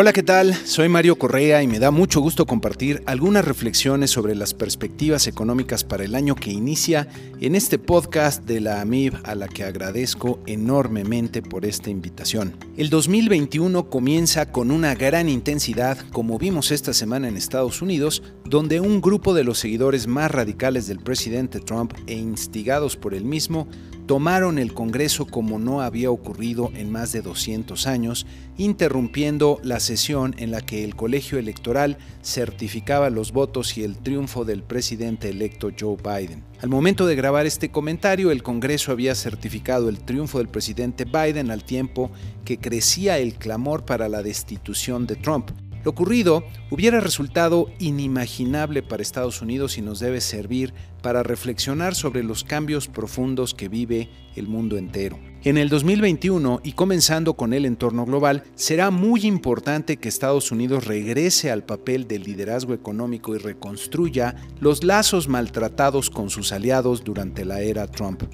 Hola, ¿qué tal? Soy Mario Correa y me da mucho gusto compartir algunas reflexiones sobre las perspectivas económicas para el año que inicia en este podcast de la AMIB a la que agradezco enormemente por esta invitación. El 2021 comienza con una gran intensidad, como vimos esta semana en Estados Unidos, donde un grupo de los seguidores más radicales del presidente Trump e instigados por él mismo tomaron el Congreso como no había ocurrido en más de 200 años, interrumpiendo la sesión en la que el colegio electoral certificaba los votos y el triunfo del presidente electo Joe Biden. Al momento de grabar este comentario, el Congreso había certificado el triunfo del presidente Biden al tiempo que crecía el clamor para la destitución de Trump. Lo ocurrido hubiera resultado inimaginable para Estados Unidos y nos debe servir para reflexionar sobre los cambios profundos que vive el mundo entero. En el 2021 y comenzando con el entorno global, será muy importante que Estados Unidos regrese al papel del liderazgo económico y reconstruya los lazos maltratados con sus aliados durante la era Trump.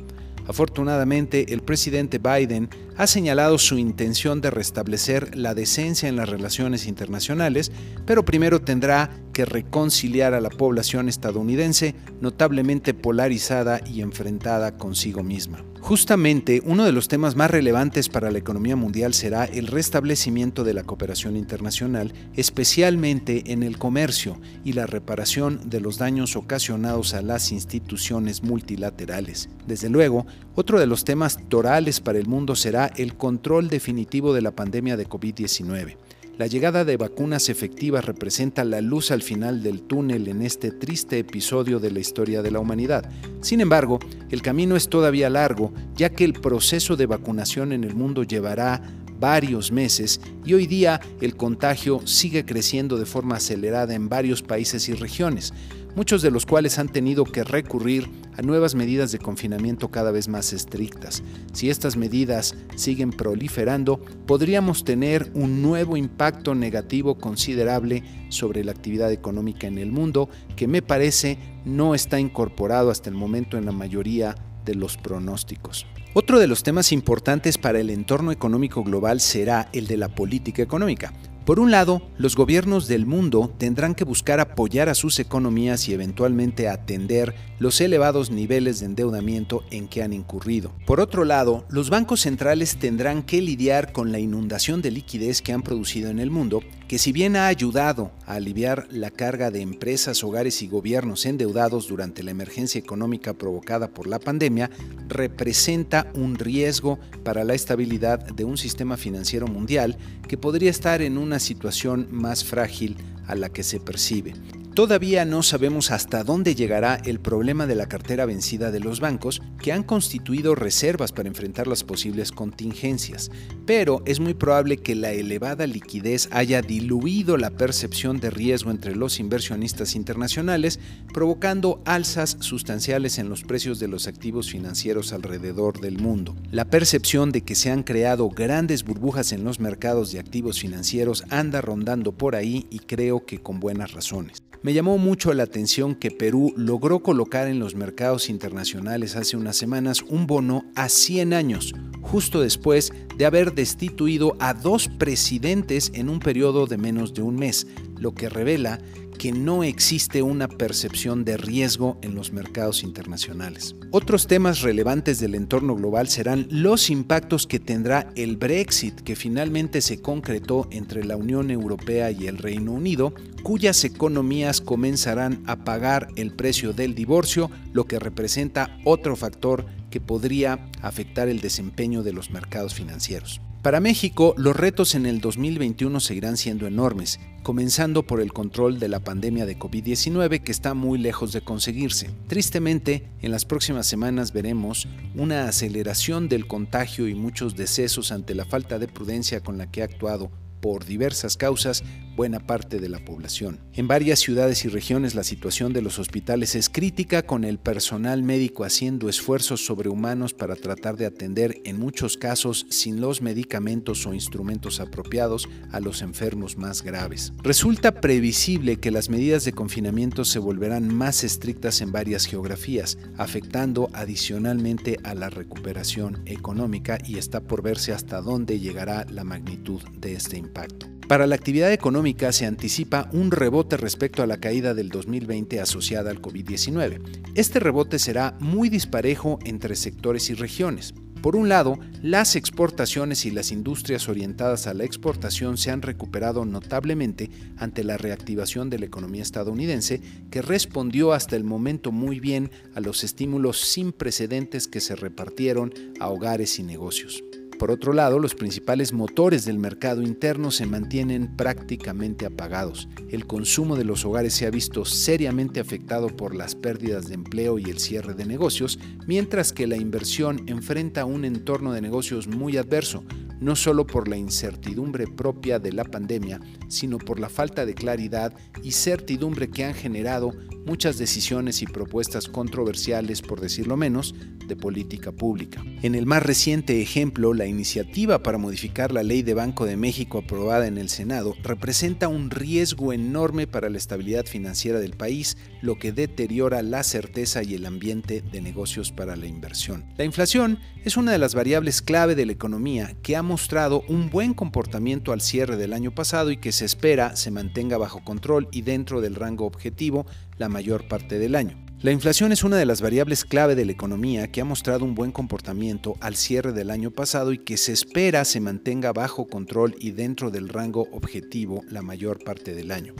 Afortunadamente, el presidente Biden ha señalado su intención de restablecer la decencia en las relaciones internacionales, pero primero tendrá que reconciliar a la población estadounidense notablemente polarizada y enfrentada consigo misma. Justamente uno de los temas más relevantes para la economía mundial será el restablecimiento de la cooperación internacional, especialmente en el comercio y la reparación de los daños ocasionados a las instituciones multilaterales. Desde luego, otro de los temas torales para el mundo será el control definitivo de la pandemia de COVID-19. La llegada de vacunas efectivas representa la luz al final del túnel en este triste episodio de la historia de la humanidad. Sin embargo, el camino es todavía largo, ya que el proceso de vacunación en el mundo llevará varios meses y hoy día el contagio sigue creciendo de forma acelerada en varios países y regiones muchos de los cuales han tenido que recurrir a nuevas medidas de confinamiento cada vez más estrictas. Si estas medidas siguen proliferando, podríamos tener un nuevo impacto negativo considerable sobre la actividad económica en el mundo que me parece no está incorporado hasta el momento en la mayoría de los pronósticos. Otro de los temas importantes para el entorno económico global será el de la política económica. Por un lado, los gobiernos del mundo tendrán que buscar apoyar a sus economías y eventualmente atender los elevados niveles de endeudamiento en que han incurrido. Por otro lado, los bancos centrales tendrán que lidiar con la inundación de liquidez que han producido en el mundo, que si bien ha ayudado a aliviar la carga de empresas, hogares y gobiernos endeudados durante la emergencia económica provocada por la pandemia, representa un riesgo para la estabilidad de un sistema financiero mundial que podría estar en una situación más frágil a la que se percibe. Todavía no sabemos hasta dónde llegará el problema de la cartera vencida de los bancos, que han constituido reservas para enfrentar las posibles contingencias, pero es muy probable que la elevada liquidez haya diluido la percepción de riesgo entre los inversionistas internacionales, provocando alzas sustanciales en los precios de los activos financieros alrededor del mundo. La percepción de que se han creado grandes burbujas en los mercados de activos financieros anda rondando por ahí y creo que con buenas razones. Me llamó mucho la atención que Perú logró colocar en los mercados internacionales hace unas semanas un bono a 100 años, justo después de haber destituido a dos presidentes en un periodo de menos de un mes, lo que revela que no existe una percepción de riesgo en los mercados internacionales. Otros temas relevantes del entorno global serán los impactos que tendrá el Brexit, que finalmente se concretó entre la Unión Europea y el Reino Unido, cuyas economías comenzarán a pagar el precio del divorcio, lo que representa otro factor que podría afectar el desempeño de los mercados financieros. Para México, los retos en el 2021 seguirán siendo enormes, comenzando por el control de la pandemia de COVID-19 que está muy lejos de conseguirse. Tristemente, en las próximas semanas veremos una aceleración del contagio y muchos decesos ante la falta de prudencia con la que ha actuado por diversas causas buena parte de la población. En varias ciudades y regiones la situación de los hospitales es crítica con el personal médico haciendo esfuerzos sobrehumanos para tratar de atender en muchos casos sin los medicamentos o instrumentos apropiados a los enfermos más graves. Resulta previsible que las medidas de confinamiento se volverán más estrictas en varias geografías, afectando adicionalmente a la recuperación económica y está por verse hasta dónde llegará la magnitud de este impacto. Para la actividad económica se anticipa un rebote respecto a la caída del 2020 asociada al COVID-19. Este rebote será muy disparejo entre sectores y regiones. Por un lado, las exportaciones y las industrias orientadas a la exportación se han recuperado notablemente ante la reactivación de la economía estadounidense, que respondió hasta el momento muy bien a los estímulos sin precedentes que se repartieron a hogares y negocios. Por otro lado, los principales motores del mercado interno se mantienen prácticamente apagados. El consumo de los hogares se ha visto seriamente afectado por las pérdidas de empleo y el cierre de negocios, mientras que la inversión enfrenta un entorno de negocios muy adverso, no solo por la incertidumbre propia de la pandemia, sino por la falta de claridad y certidumbre que han generado muchas decisiones y propuestas controversiales, por decirlo menos, de política pública. En el más reciente ejemplo, la iniciativa para modificar la ley de Banco de México aprobada en el Senado representa un riesgo enorme para la estabilidad financiera del país, lo que deteriora la certeza y el ambiente de negocios para la inversión. La inflación es una de las variables clave de la economía que ha mostrado un buen comportamiento al cierre del año pasado y que se espera se mantenga bajo control y dentro del rango objetivo la mayor parte del año. La inflación es una de las variables clave de la economía que ha mostrado un buen comportamiento al cierre del año pasado y que se espera se mantenga bajo control y dentro del rango objetivo la mayor parte del año.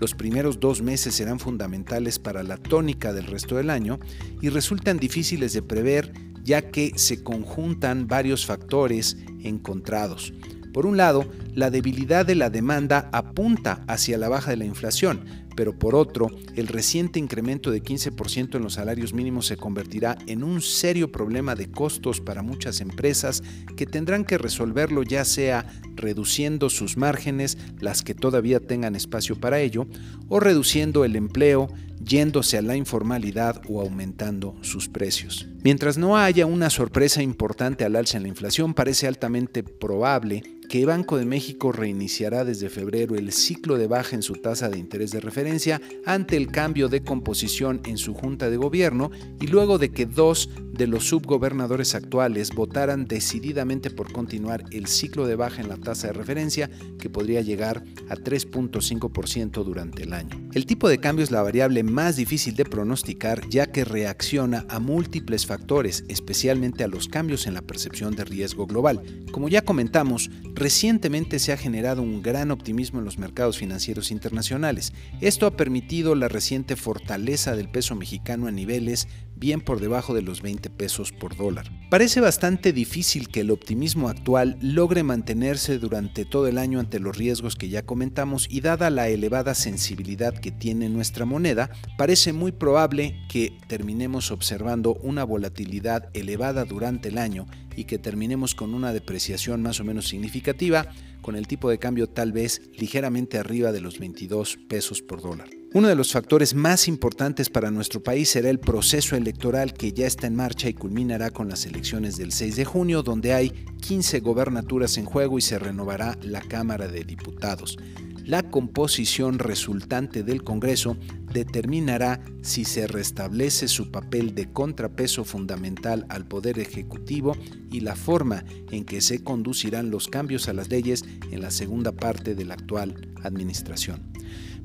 Los primeros dos meses serán fundamentales para la tónica del resto del año y resultan difíciles de prever ya que se conjuntan varios factores encontrados. Por un lado, la debilidad de la demanda apunta hacia la baja de la inflación, pero por otro, el reciente incremento de 15% en los salarios mínimos se convertirá en un serio problema de costos para muchas empresas que tendrán que resolverlo ya sea reduciendo sus márgenes, las que todavía tengan espacio para ello, o reduciendo el empleo, yéndose a la informalidad o aumentando sus precios. Mientras no haya una sorpresa importante al alza en la inflación, parece altamente probable que Banco de México reiniciará desde febrero el ciclo de baja en su tasa de interés de referencia ante el cambio de composición en su junta de gobierno y luego de que dos de los subgobernadores actuales votaran decididamente por continuar el ciclo de baja en la tasa de referencia que podría llegar a 3.5% durante el año. El tipo de cambio es la variable más difícil de pronosticar ya que reacciona a múltiples factores, especialmente a los cambios en la percepción de riesgo global. Como ya comentamos, recientemente se ha generado un gran optimismo en los mercados financieros internacionales. Esto ha permitido la reciente fortaleza del peso mexicano a niveles bien por debajo de los 20 pesos por dólar. Parece bastante difícil que el optimismo actual logre mantenerse durante todo el año ante los riesgos que ya comentamos y dada la elevada sensibilidad que tiene nuestra moneda, parece muy probable que terminemos observando una volatilidad elevada durante el año y que terminemos con una depreciación más o menos significativa, con el tipo de cambio tal vez ligeramente arriba de los 22 pesos por dólar. Uno de los factores más importantes para nuestro país será el proceso electoral que ya está en marcha y culminará con las elecciones del 6 de junio, donde hay 15 gobernaturas en juego y se renovará la Cámara de Diputados. La composición resultante del Congreso determinará si se restablece su papel de contrapeso fundamental al Poder Ejecutivo y la forma en que se conducirán los cambios a las leyes en la segunda parte de la actual administración.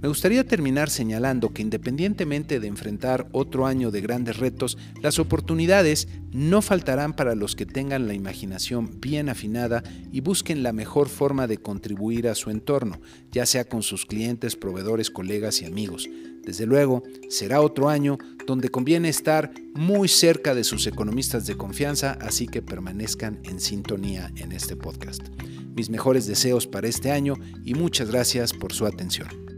Me gustaría terminar señalando que independientemente de enfrentar otro año de grandes retos, las oportunidades no faltarán para los que tengan la imaginación bien afinada y busquen la mejor forma de contribuir a su entorno, ya sea con sus clientes, proveedores, colegas y amigos. Desde luego, será otro año donde conviene estar muy cerca de sus economistas de confianza, así que permanezcan en sintonía en este podcast. Mis mejores deseos para este año y muchas gracias por su atención.